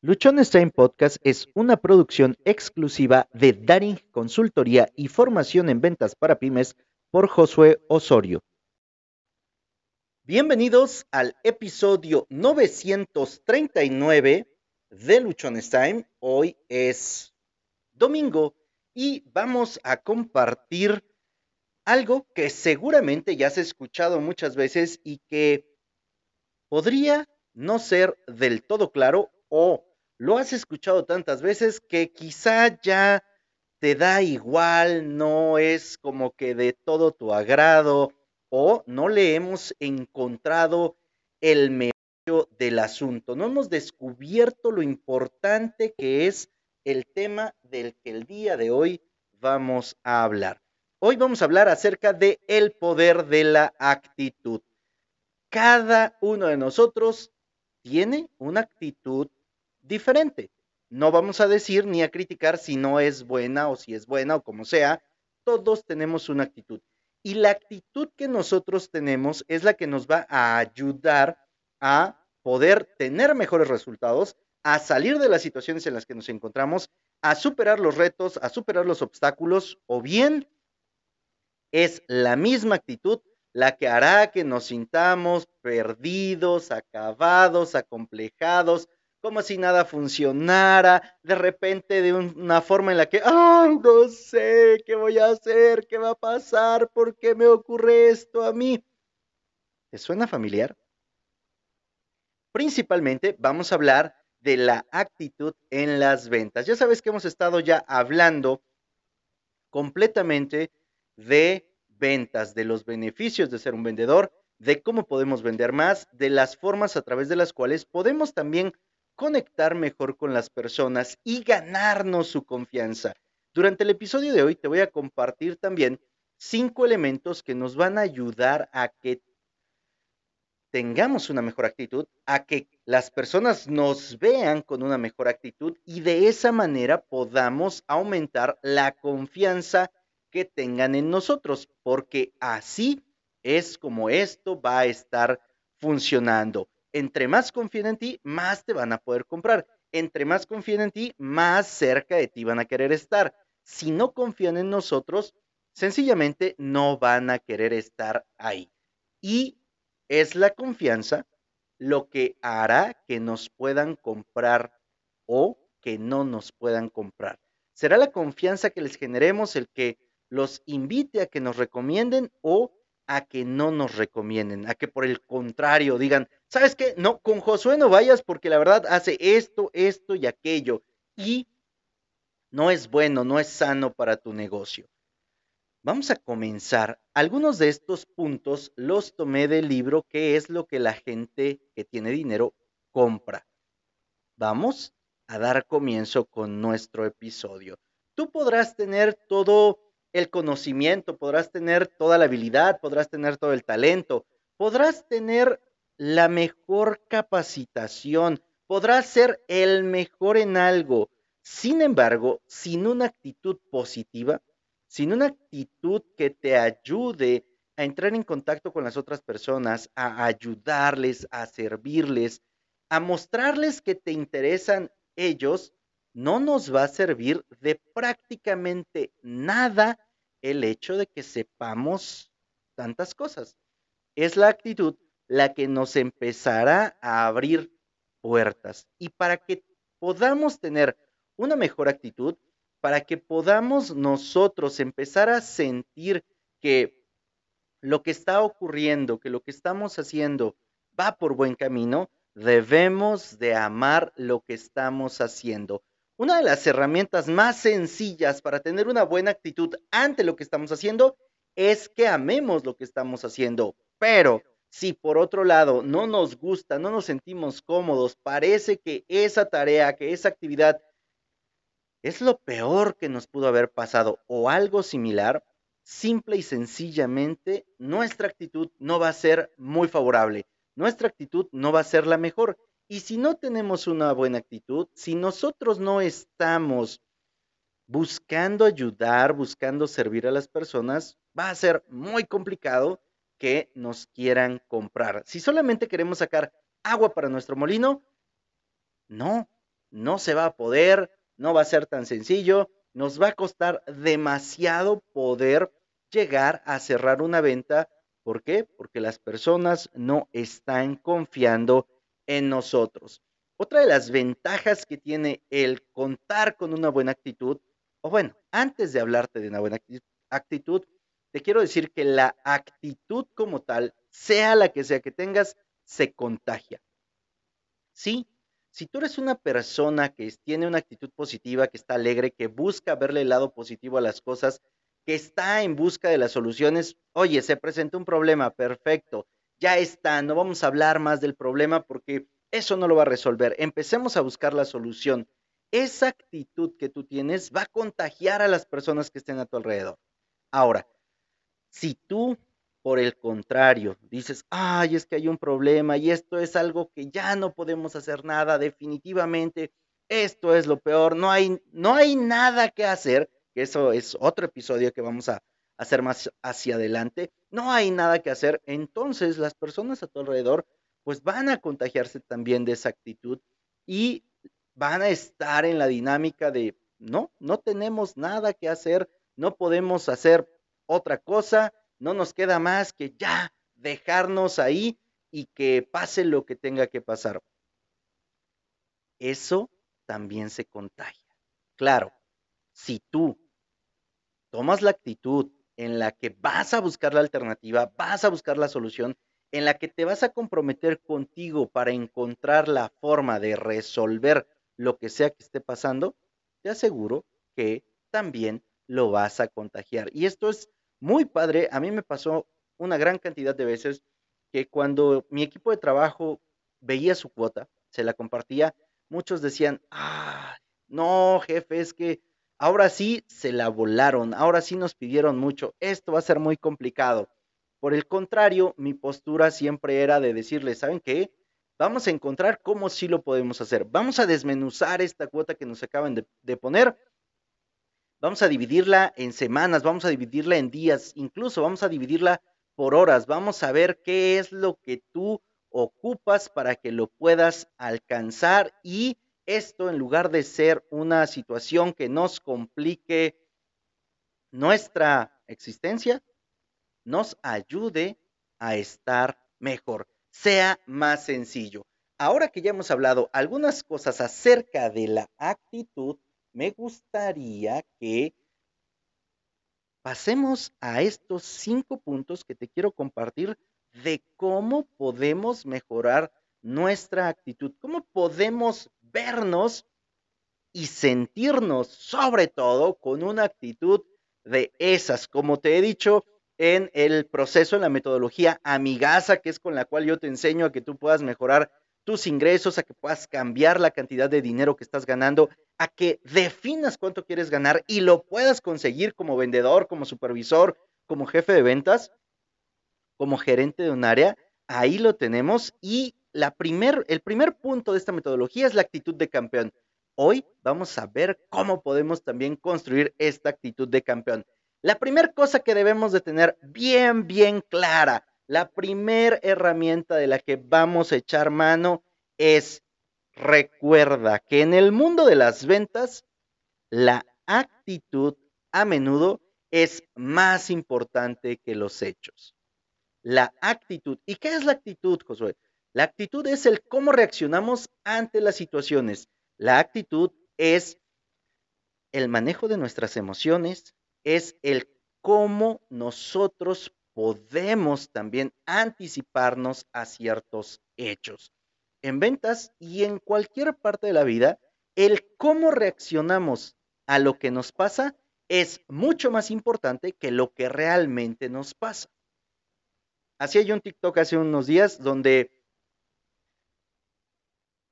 Luchones Time Podcast es una producción exclusiva de Daring Consultoría y Formación en Ventas para Pymes por Josué Osorio. Bienvenidos al episodio 939 de Luchones Time. Hoy es domingo y vamos a compartir algo que seguramente ya has escuchado muchas veces y que podría no ser del todo claro o lo has escuchado tantas veces que quizá ya te da igual, no es como que de todo tu agrado o no le hemos encontrado el medio del asunto, no hemos descubierto lo importante que es el tema del que el día de hoy vamos a hablar. Hoy vamos a hablar acerca de el poder de la actitud. Cada uno de nosotros tiene una actitud diferente. No vamos a decir ni a criticar si no es buena o si es buena o como sea. Todos tenemos una actitud. Y la actitud que nosotros tenemos es la que nos va a ayudar a poder tener mejores resultados, a salir de las situaciones en las que nos encontramos, a superar los retos, a superar los obstáculos, o bien es la misma actitud la que hará que nos sintamos perdidos, acabados, acomplejados, como si nada funcionara, de repente de una forma en la que, ay, no sé qué voy a hacer, qué va a pasar, por qué me ocurre esto a mí. ¿Te suena familiar? Principalmente vamos a hablar de la actitud en las ventas. Ya sabes que hemos estado ya hablando completamente de ventas, de los beneficios de ser un vendedor, de cómo podemos vender más, de las formas a través de las cuales podemos también conectar mejor con las personas y ganarnos su confianza. Durante el episodio de hoy te voy a compartir también cinco elementos que nos van a ayudar a que tengamos una mejor actitud, a que las personas nos vean con una mejor actitud y de esa manera podamos aumentar la confianza que tengan en nosotros, porque así es como esto va a estar funcionando. Entre más confíen en ti, más te van a poder comprar. Entre más confíen en ti, más cerca de ti van a querer estar. Si no confían en nosotros, sencillamente no van a querer estar ahí. Y es la confianza lo que hará que nos puedan comprar o que no nos puedan comprar. Será la confianza que les generemos el que los invite a que nos recomienden o a que no nos recomienden, a que por el contrario digan, ¿sabes qué? No, con Josué no vayas porque la verdad hace esto, esto y aquello. Y no es bueno, no es sano para tu negocio. Vamos a comenzar. Algunos de estos puntos los tomé del libro ¿Qué es lo que la gente que tiene dinero compra? Vamos a dar comienzo con nuestro episodio. Tú podrás tener todo el conocimiento, podrás tener toda la habilidad, podrás tener todo el talento, podrás tener la mejor capacitación, podrás ser el mejor en algo. Sin embargo, sin una actitud positiva, sin una actitud que te ayude a entrar en contacto con las otras personas, a ayudarles, a servirles, a mostrarles que te interesan ellos, no nos va a servir de prácticamente nada el hecho de que sepamos tantas cosas. Es la actitud la que nos empezará a abrir puertas. Y para que podamos tener una mejor actitud, para que podamos nosotros empezar a sentir que lo que está ocurriendo, que lo que estamos haciendo va por buen camino, debemos de amar lo que estamos haciendo. Una de las herramientas más sencillas para tener una buena actitud ante lo que estamos haciendo es que amemos lo que estamos haciendo. Pero si por otro lado no nos gusta, no nos sentimos cómodos, parece que esa tarea, que esa actividad es lo peor que nos pudo haber pasado o algo similar, simple y sencillamente nuestra actitud no va a ser muy favorable. Nuestra actitud no va a ser la mejor. Y si no tenemos una buena actitud, si nosotros no estamos buscando ayudar, buscando servir a las personas, va a ser muy complicado que nos quieran comprar. Si solamente queremos sacar agua para nuestro molino, no, no se va a poder, no va a ser tan sencillo, nos va a costar demasiado poder llegar a cerrar una venta. ¿Por qué? Porque las personas no están confiando en nosotros. Otra de las ventajas que tiene el contar con una buena actitud, o bueno, antes de hablarte de una buena actitud, te quiero decir que la actitud como tal, sea la que sea que tengas, se contagia. Sí, si tú eres una persona que tiene una actitud positiva, que está alegre, que busca verle el lado positivo a las cosas, que está en busca de las soluciones, oye, se presenta un problema, perfecto, ya está, no vamos a hablar más del problema porque eso no lo va a resolver. Empecemos a buscar la solución. Esa actitud que tú tienes va a contagiar a las personas que estén a tu alrededor. Ahora, si tú, por el contrario, dices, ay, es que hay un problema y esto es algo que ya no podemos hacer nada, definitivamente, esto es lo peor, no hay, no hay nada que hacer, que eso es otro episodio que vamos a hacer más hacia adelante, no hay nada que hacer, entonces las personas a tu alrededor pues van a contagiarse también de esa actitud y van a estar en la dinámica de, no, no tenemos nada que hacer, no podemos hacer otra cosa, no nos queda más que ya dejarnos ahí y que pase lo que tenga que pasar. Eso también se contagia. Claro, si tú tomas la actitud en la que vas a buscar la alternativa, vas a buscar la solución en la que te vas a comprometer contigo para encontrar la forma de resolver lo que sea que esté pasando, te aseguro que también lo vas a contagiar. Y esto es muy padre. A mí me pasó una gran cantidad de veces que cuando mi equipo de trabajo veía su cuota, se la compartía, muchos decían, ah, no, jefe, es que ahora sí se la volaron, ahora sí nos pidieron mucho, esto va a ser muy complicado. Por el contrario, mi postura siempre era de decirle, ¿saben qué? Vamos a encontrar cómo sí lo podemos hacer. Vamos a desmenuzar esta cuota que nos acaban de, poner. Vamos a dividirla en semanas, vamos a dividirla en días, incluso vamos a dividirla por horas. Vamos a ver qué es lo que tú ocupas para que lo puedas alcanzar y esto en lugar de ser una situación que nos complique nuestra existencia, nos ayude a estar mejor, sea más sencillo. Ahora que ya hemos hablado algunas cosas acerca de la actitud, me gustaría que pasemos a estos cinco puntos que te quiero compartir de cómo podemos mejorar nuestra actitud, cómo podemos vernos y sentirnos sobre todo con una actitud de esas. Como te he dicho, en el proceso, en la metodología Amigasa, que es con la cual yo te enseño a que tú puedas mejorar tus ingresos, a que puedas cambiar la cantidad de dinero que estás ganando, a que definas cuánto quieres ganar y lo puedas conseguir como vendedor, como supervisor, como jefe de ventas, como gerente de un área. Ahí lo tenemos y la primer, el primer punto de esta metodología es la actitud de campeón. Hoy vamos a ver cómo podemos también construir esta actitud de campeón. La primera cosa que debemos de tener bien, bien clara, la primera herramienta de la que vamos a echar mano es recuerda que en el mundo de las ventas, la actitud a menudo es más importante que los hechos. La actitud. ¿Y qué es la actitud, Josué? La actitud es el cómo reaccionamos ante las situaciones. La actitud es el manejo de nuestras emociones, es el cómo nosotros podemos también anticiparnos a ciertos hechos. En ventas y en cualquier parte de la vida, el cómo reaccionamos a lo que nos pasa es mucho más importante que lo que realmente nos pasa. Así hay un TikTok hace unos días donde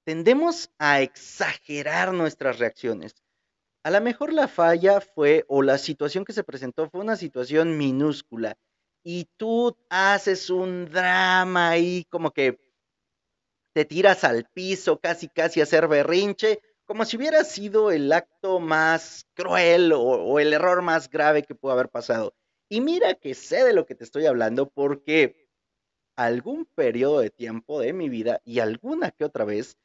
tendemos a exagerar nuestras reacciones. A lo mejor la falla fue, o la situación que se presentó fue una situación minúscula, y tú haces un drama ahí como que te tiras al piso, casi casi a hacer berrinche, como si hubiera sido el acto más cruel o, o el error más grave que pudo haber pasado. Y mira que sé de lo que te estoy hablando porque algún periodo de tiempo de mi vida y alguna que otra vez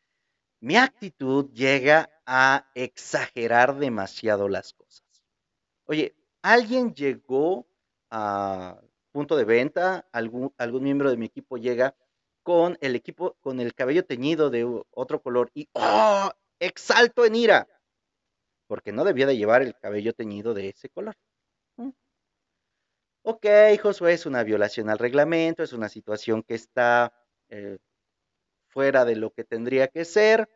mi actitud llega a exagerar demasiado las cosas. Oye, alguien llegó a punto de venta, algún, algún miembro de mi equipo llega con el equipo, con el cabello teñido de otro color y ¡oh! exalto en ira, porque no debía de llevar el cabello teñido de ese color. ¿Mm? Ok, Josué, es una violación al reglamento, es una situación que está eh, fuera de lo que tendría que ser.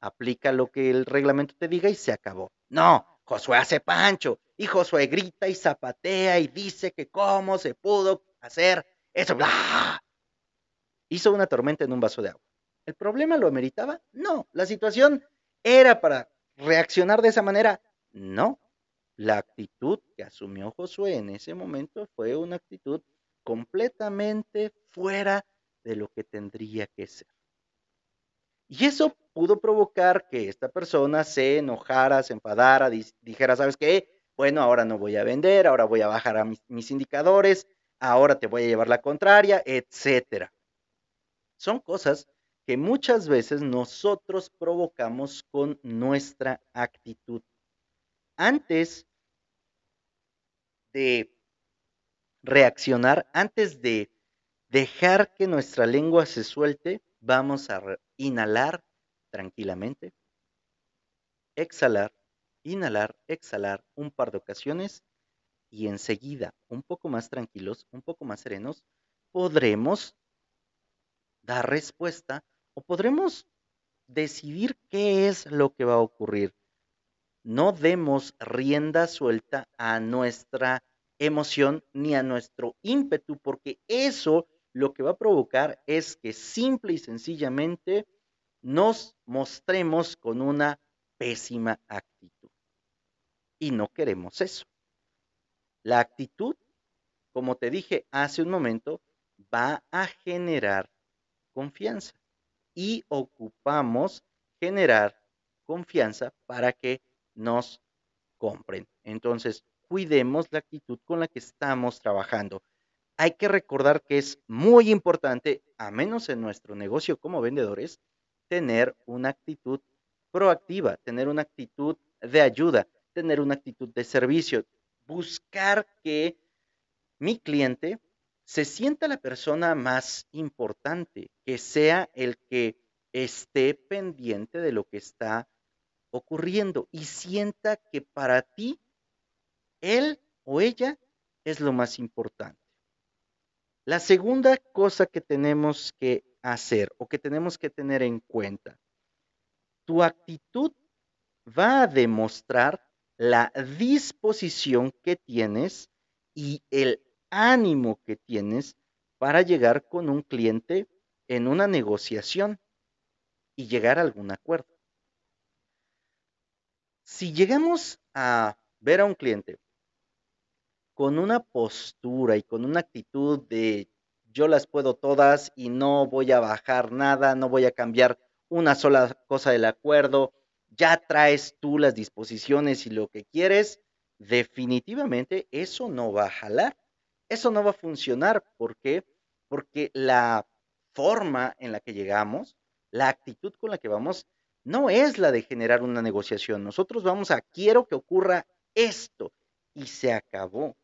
Aplica lo que el reglamento te diga y se acabó. No, Josué hace pancho y Josué grita y zapatea y dice que cómo se pudo hacer eso. ¡Bla! Hizo una tormenta en un vaso de agua. ¿El problema lo ameritaba? No. ¿La situación era para reaccionar de esa manera? No. La actitud que asumió Josué en ese momento fue una actitud completamente fuera de lo que tendría que ser. Y eso pudo provocar que esta persona se enojara, se enfadara, dijera, ¿sabes qué? Bueno, ahora no voy a vender, ahora voy a bajar a mis, indicadores, ahora te voy a llevar la contraria, etcétera. Son cosas que muchas veces nosotros provocamos con nuestra actitud. Antes de reaccionar, antes de dejar que nuestra lengua se suelte, vamos a inhalar tranquilamente, exhalar, inhalar, exhalar un par de ocasiones y enseguida, un poco más tranquilos, un poco más serenos, podremos dar respuesta o podremos decidir qué es lo que va a ocurrir. No demos rienda suelta a nuestra emoción ni a nuestro ímpetu, porque eso lo que va a provocar es que simple y sencillamente nos mostremos con una pésima actitud. Y no queremos eso. La actitud, como te dije hace un momento, va a generar confianza y ocupamos generar confianza para que nos compren. Entonces, cuidemos la actitud con la que estamos trabajando hay que recordar que es muy importante, a menos en nuestro negocio como vendedores, tener una actitud proactiva, tener una actitud de ayuda, tener una actitud de servicio, buscar que mi cliente se sienta la persona más importante, que sea el que esté pendiente de lo que está ocurriendo y sienta que para ti él o ella es lo más importante. La segunda cosa que tenemos que hacer o que tenemos que tener en cuenta, tu actitud va a demostrar la disposición que tienes y el ánimo que tienes para llegar con un cliente en una negociación y llegar a algún acuerdo. Si llegamos a ver a un cliente con una postura y con una actitud de yo las puedo todas y no voy a bajar nada, no voy a cambiar una sola cosa del acuerdo, ya traes tú las disposiciones y lo que quieres, definitivamente eso no va a jalar, eso no va a funcionar. ¿Por qué? Porque la forma en la que llegamos, la actitud con la que vamos, no es la de generar una negociación. Nosotros vamos a quiero que ocurra esto y se acabó.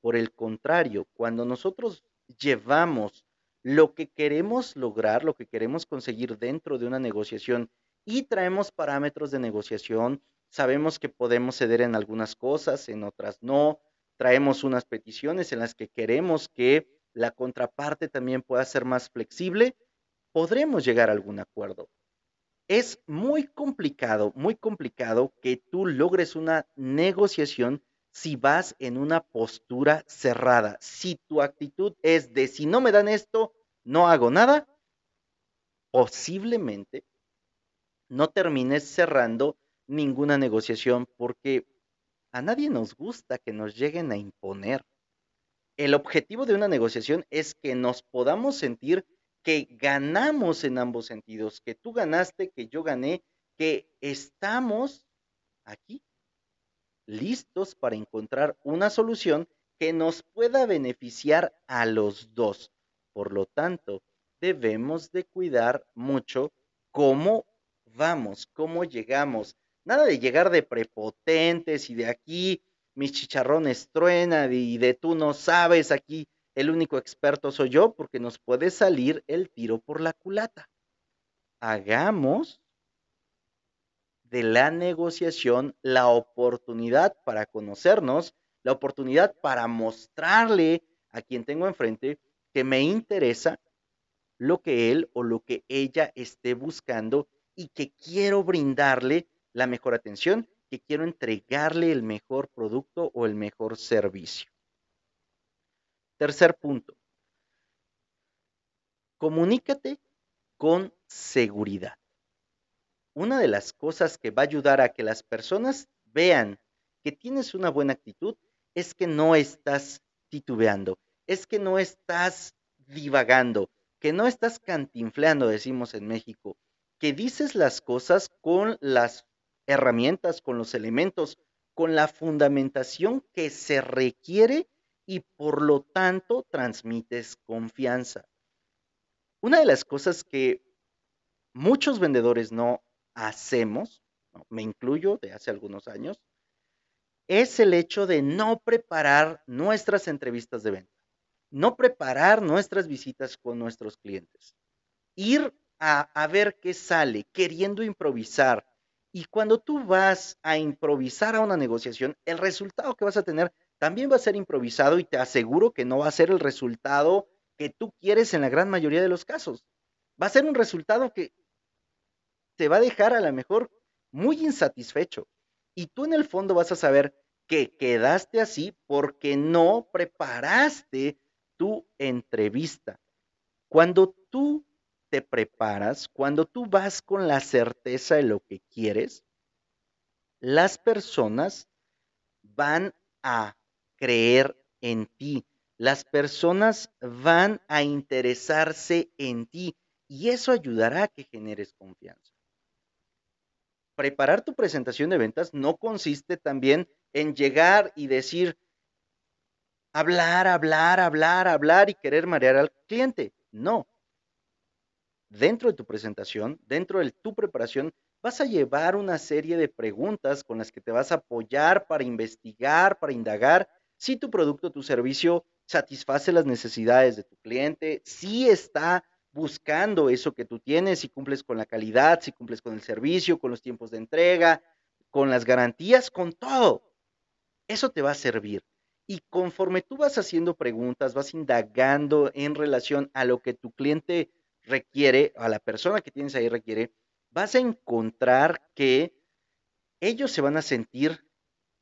Por el contrario, cuando nosotros llevamos lo que queremos lograr, lo que queremos conseguir dentro de una negociación y traemos parámetros de negociación, sabemos que podemos ceder en algunas cosas, en otras no, traemos unas peticiones en las que queremos que la contraparte también pueda ser más flexible, podremos llegar a algún acuerdo. Es muy complicado, muy complicado que tú logres una negociación si vas en una postura cerrada. Si tu actitud es de si no me dan esto, no hago nada, posiblemente no termines cerrando ninguna negociación porque a nadie nos gusta que nos lleguen a imponer. El objetivo de una negociación es que nos podamos sentir que ganamos en ambos sentidos, que tú ganaste, que yo gané, que estamos aquí listos para encontrar una solución que nos pueda beneficiar a los dos. Por lo tanto, debemos de cuidar mucho cómo vamos, cómo llegamos. Nada de llegar de prepotentes y de aquí mis chicharrones truenan y de tú no sabes, aquí el único experto soy yo porque nos puede salir el tiro por la culata. Hagamos de la negociación la oportunidad para conocernos, la oportunidad para mostrarle a quien tengo enfrente que me interesa lo que él o lo que ella esté buscando y que quiero brindarle la mejor atención, que quiero entregarle el mejor producto o el mejor servicio. Tercer punto. Comunícate con seguridad. Una de las cosas que va a ayudar a que las personas vean que tienes una buena actitud es que no estás titubeando, es que no estás divagando, que no estás cantinfleando, decimos en México, que dices las cosas con las herramientas, con los elementos, con la fundamentación que se requiere y por lo tanto transmites confianza. Una de las cosas que muchos vendedores no hacemos, me incluyo de hace algunos años, es el hecho de no preparar nuestras entrevistas de venta, no preparar nuestras visitas con nuestros clientes, ir a, ver qué sale, queriendo improvisar. Y cuando tú vas a improvisar a una negociación, el resultado que vas a tener también va a ser improvisado y te aseguro que no va a ser el resultado que tú quieres en la gran mayoría de los casos. Va a ser un resultado que te va a dejar a lo mejor muy insatisfecho. Y tú en el fondo vas a saber que quedaste así porque no preparaste tu entrevista. Cuando tú te preparas, cuando tú vas con la certeza de lo que quieres, las personas van a creer en ti. Las personas van a interesarse en ti y eso ayudará a que generes confianza preparar tu presentación de ventas no consiste también en llegar y decir, hablar, hablar, hablar, hablar y querer marear al cliente. No. Dentro de tu presentación, dentro de tu preparación, vas a llevar una serie de preguntas con las que te vas a apoyar para investigar, para indagar si tu producto, tu servicio satisface las necesidades de tu cliente, si está buscando eso que tú tienes, si cumples con la calidad, si cumples con el servicio, con los tiempos de entrega, con las garantías, con todo. Eso te va a servir. Y conforme tú vas haciendo preguntas, vas indagando en relación a lo que tu cliente requiere, a la persona que tienes ahí requiere, vas a encontrar que ellos se van a sentir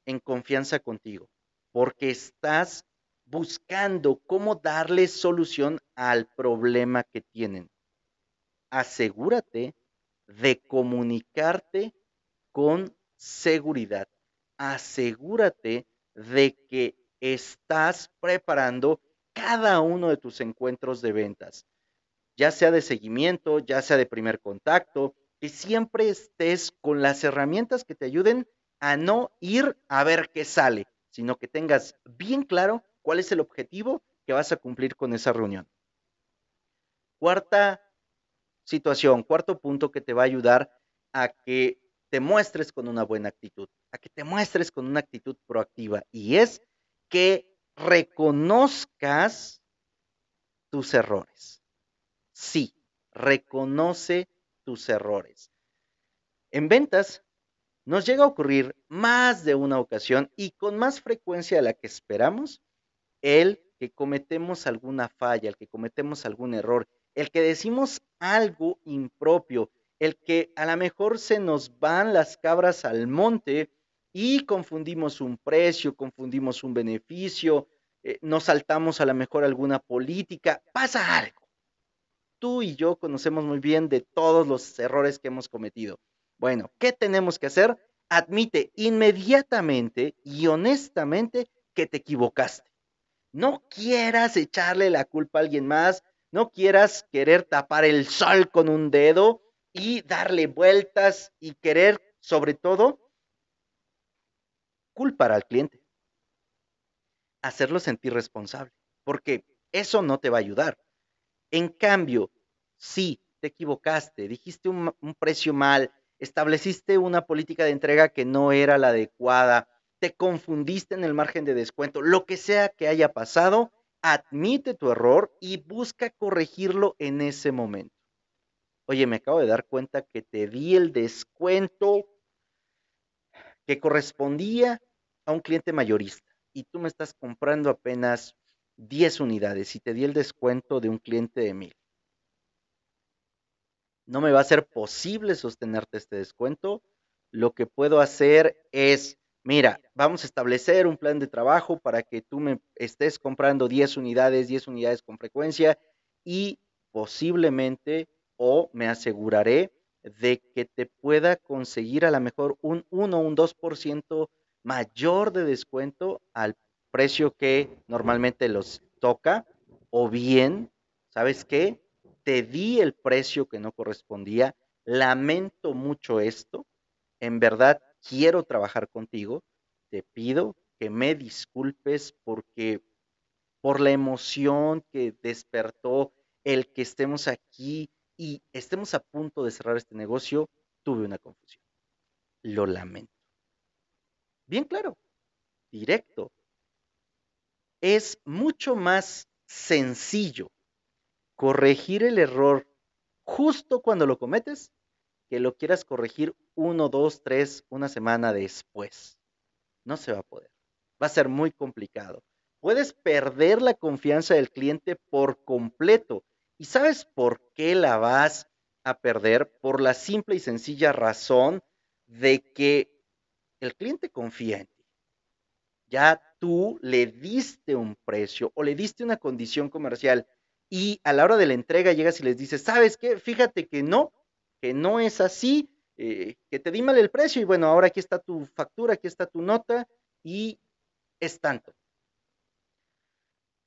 en confianza contigo, porque estás buscando cómo darle solución al problema que tienen. Asegúrate de comunicarte con seguridad. Asegúrate de que estás preparando cada uno de tus encuentros de ventas, ya sea de seguimiento, ya sea de primer contacto, que siempre estés con las herramientas que te ayuden a no ir a ver qué sale, sino que tengas bien claro cuál es el objetivo que vas a cumplir con esa reunión. Cuarta situación, cuarto punto que te va a ayudar a que te muestres con una buena actitud, a que te muestres con una actitud proactiva y es que reconozcas tus errores. Sí, reconoce tus errores. En ventas nos llega a ocurrir más de una ocasión y con más frecuencia de la que esperamos el que cometemos alguna falla, el que cometemos algún error, el que decimos algo impropio, el que a lo mejor se nos van las cabras al monte y confundimos un precio, confundimos un beneficio, eh, nos saltamos a lo mejor alguna política, pasa algo. Tú y yo conocemos muy bien de todos los errores que hemos cometido. Bueno, ¿qué tenemos que hacer? Admite inmediatamente y honestamente que te equivocaste. No quieras echarle la culpa a alguien más, no quieras querer tapar el sol con un dedo y darle vueltas y querer, sobre todo, culpar al cliente. Hacerlo sentir responsable, porque eso no te va a ayudar. En cambio, si te equivocaste, dijiste un, un precio mal, estableciste una política de entrega que no era la adecuada, te confundiste en el margen de descuento, lo que sea que haya pasado, admite tu error y busca corregirlo en ese momento. Oye, me acabo de dar cuenta que te di el descuento que correspondía a un cliente mayorista y tú me estás comprando apenas 10 unidades y te di el descuento de un cliente de mil. No me va a ser posible sostenerte este descuento. Lo que puedo hacer es mira, vamos a establecer un plan de trabajo para que tú me estés comprando 10 unidades, 10 unidades con frecuencia y posiblemente o me aseguraré de que te pueda conseguir a lo mejor un 1 o un 2% mayor de descuento al precio que normalmente los toca o bien, ¿sabes qué? Te di el precio que no correspondía, lamento mucho esto, en verdad quiero trabajar contigo, te pido que me disculpes porque por la emoción que despertó el que estemos aquí y estemos a punto de cerrar este negocio, tuve una confusión. Lo lamento. Bien claro, directo. Es mucho más sencillo corregir el error justo cuando lo cometes que lo quieras corregir uno, dos, tres, una semana después. No se va a poder. Va a ser muy complicado. Puedes perder la confianza del cliente por completo. ¿Y sabes por qué la vas a perder? Por la simple y sencilla razón de que el cliente confía en ti. Ya tú le diste un precio o le diste una condición comercial y a la hora de la entrega llegas y les dices, ¿sabes qué? Fíjate que no, que no es así, eh, que te di mal el precio y bueno, ahora aquí está tu factura, aquí está tu nota y es tanto.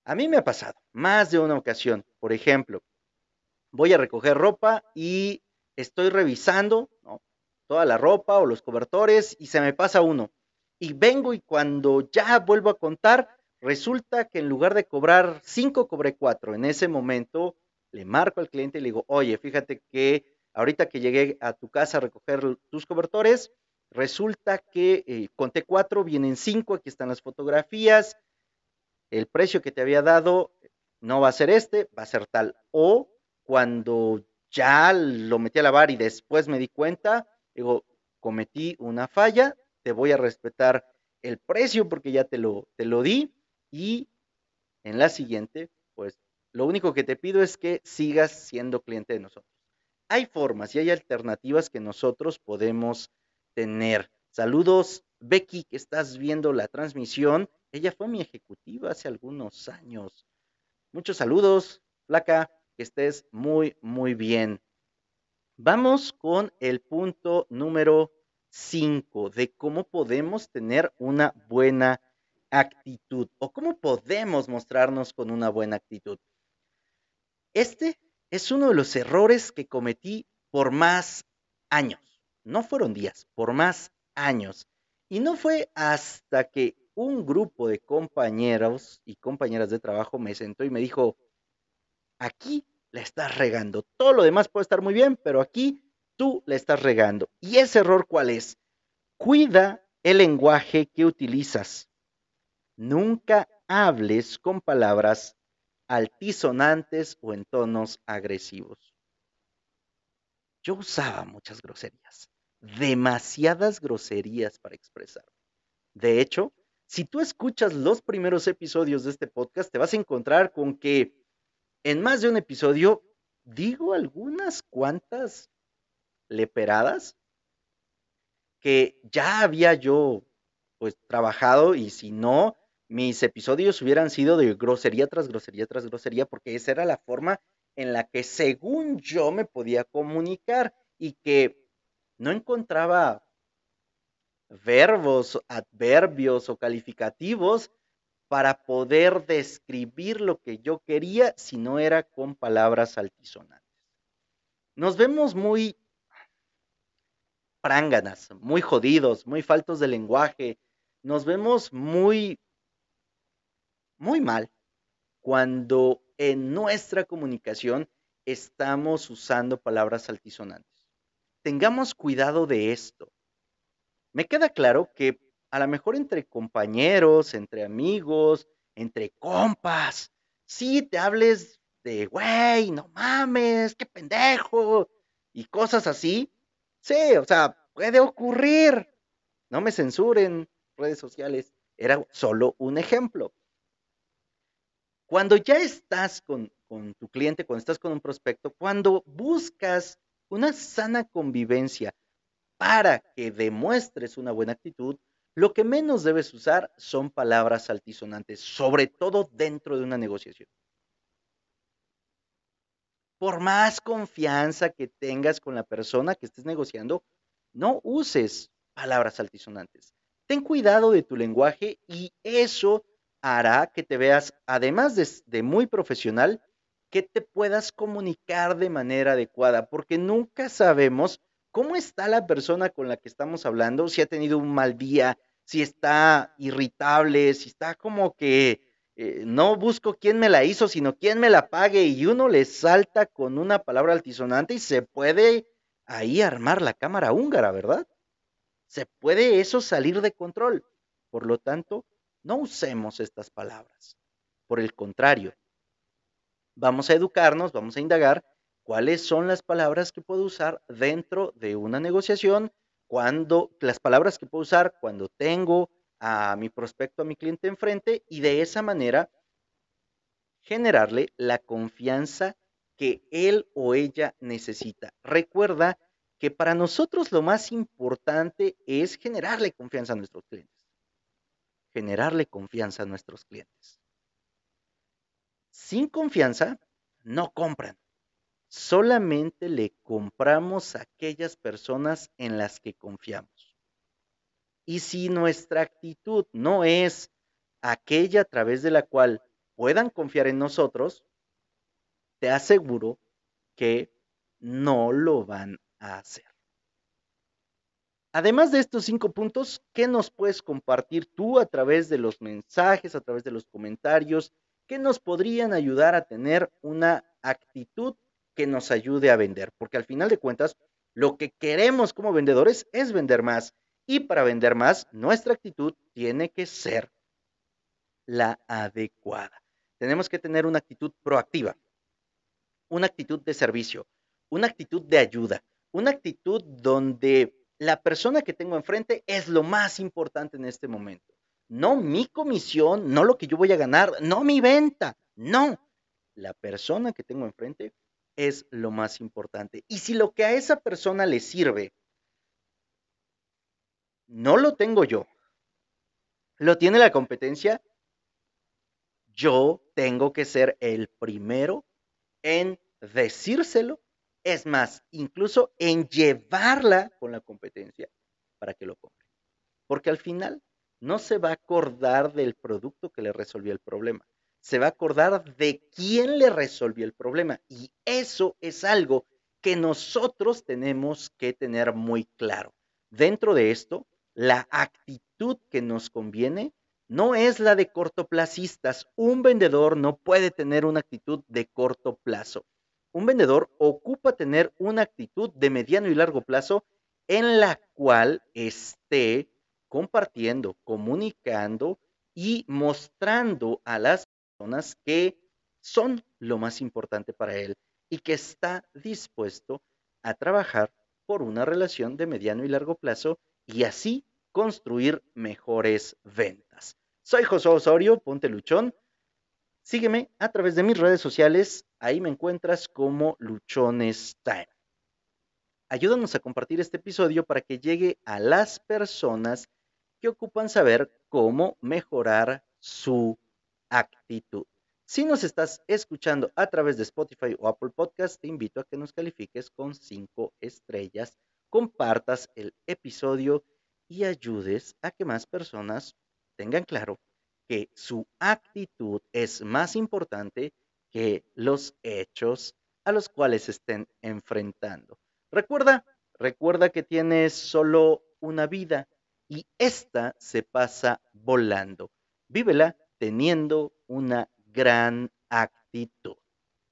A mí me ha pasado más de una ocasión, por ejemplo, voy a recoger ropa y estoy revisando toda la ropa o los cobertores y se me pasa uno. Y vengo y cuando ya vuelvo a contar, resulta que en lugar de cobrar cinco, cobré cuatro. En ese momento le marco al cliente y le digo, oye, fíjate que ahorita que llegué a tu casa a recoger tus cobertores, resulta que eh, conté cuatro, vienen cinco, aquí están las fotografías, el precio que te había dado no va a ser este, va a ser tal. O cuando ya lo metí a lavar y después me di cuenta, digo, cometí una falla, te voy a respetar el precio porque ya te lo, te lo di y en la siguiente, pues lo único que te pido es que sigas siendo cliente de nosotros. Hay formas y hay alternativas que nosotros podemos tener. Saludos, Becky, que estás viendo la transmisión. Ella fue mi ejecutiva hace algunos años. Muchos saludos, Flaca, que estés muy, muy bien. Vamos con el punto número 5 de cómo podemos tener una buena actitud o cómo podemos mostrarnos con una buena actitud. Este es uno de los errores que cometí por más años. No fueron días, por más años. Y no fue hasta que un grupo de compañeros y compañeras de trabajo me sentó y me dijo, aquí la estás regando. Todo lo demás puede estar muy bien, pero aquí tú la estás regando. ¿Y ese error cuál es? Cuida el lenguaje que utilizas. Nunca hables con palabras altisonantes o en tonos agresivos. Yo usaba muchas groserías, demasiadas groserías para expresarme. De hecho, si tú escuchas los primeros episodios de este podcast, te vas a encontrar con que en más de un episodio digo algunas cuantas leperadas que ya había yo pues trabajado y si no, mis episodios hubieran sido de grosería tras grosería tras grosería, porque esa era la forma en la que según yo me podía comunicar y que no encontraba verbos, adverbios o calificativos para poder describir lo que yo quería si no era con palabras altisonantes. Nos vemos muy pránganas, muy jodidos, muy faltos de lenguaje, nos vemos muy muy mal cuando en nuestra comunicación estamos usando palabras altisonantes. Tengamos cuidado de esto. Me queda claro que a lo mejor entre compañeros, entre amigos, entre compas, sí te hables de, güey, no mames, qué pendejo, y cosas así. Sí, o sea, puede ocurrir. No me censuren redes sociales. Era solo un ejemplo. Cuando ya estás con, con tu cliente, cuando estás con un prospecto, cuando buscas una sana convivencia para que demuestres una buena actitud, lo que menos debes usar son palabras altisonantes, sobre todo dentro de una negociación. Por más confianza que tengas con la persona que estés negociando, no uses palabras altisonantes. Ten cuidado de tu lenguaje y eso hará que te veas, además de, muy profesional, que te puedas comunicar de manera adecuada, porque nunca sabemos cómo está la persona con la que estamos hablando, si ha tenido un mal día, si está irritable, si está como que eh, no busco quién me la hizo, sino quién me la pague y uno le salta con una palabra altisonante y se puede ahí armar la cámara húngara, ¿verdad? Se puede eso salir de control. Por lo tanto, no usemos estas palabras. Por el contrario, vamos a educarnos, vamos a indagar cuáles son las palabras que puedo usar dentro de una negociación, cuando las palabras que puedo usar cuando tengo a mi prospecto, a mi cliente enfrente y de esa manera generarle la confianza que él o ella necesita. Recuerda que para nosotros lo más importante es generarle confianza a nuestros clientes. Generarle confianza a nuestros clientes. Sin confianza, no compran. Solamente le compramos a aquellas personas en las que confiamos. Y si nuestra actitud no es aquella a través de la cual puedan confiar en nosotros, te aseguro que no lo van a hacer. Además de estos cinco puntos, ¿qué nos puedes compartir tú a través de los mensajes, a través de los comentarios, que nos podrían ayudar a tener una actitud que nos ayude a vender? Porque al final de cuentas, lo que queremos como vendedores es vender más y para vender más, nuestra actitud tiene que ser la adecuada. Tenemos que tener una actitud proactiva, una actitud de servicio, una actitud de ayuda, una actitud donde la persona que tengo enfrente es lo más importante en este momento. No mi comisión, no lo que yo voy a ganar, no mi venta, no. La persona que tengo enfrente es lo más importante. Y si lo que a esa persona le sirve no lo tengo yo. Lo tiene la competencia. Yo tengo que ser el primero en decírselo. Es más, incluso en llevarla con la competencia para que lo compre. Porque al final no se va a acordar del producto que le resolvió el problema. Se va a acordar de quién le resolvió el problema. Y eso es algo que nosotros tenemos que tener muy claro. Dentro de esto, la actitud que nos conviene no es la de cortoplacistas. Un vendedor no puede tener una actitud de corto plazo. Un vendedor ocupa tener una actitud de mediano y largo plazo en la cual esté compartiendo, comunicando y mostrando a las personas que son lo más importante para él y que está dispuesto a trabajar por una relación de mediano y largo plazo y así construir mejores ventas. Soy José Osorio, ponte luchón. Sígueme a través de mis redes sociales, ahí me encuentras como Luchones Time. Ayúdanos a compartir este episodio para que llegue a las personas que ocupan saber cómo mejorar su actitud. Si nos estás escuchando a través de Spotify o Apple Podcast, te invito a que nos califiques con cinco estrellas, compartas el episodio y ayudes a que más personas tengan claro que su actitud es más importante que los hechos a los cuales estén enfrentando. Recuerda, recuerda que tienes solo una vida y esta se pasa volando. Vívela teniendo una gran actitud.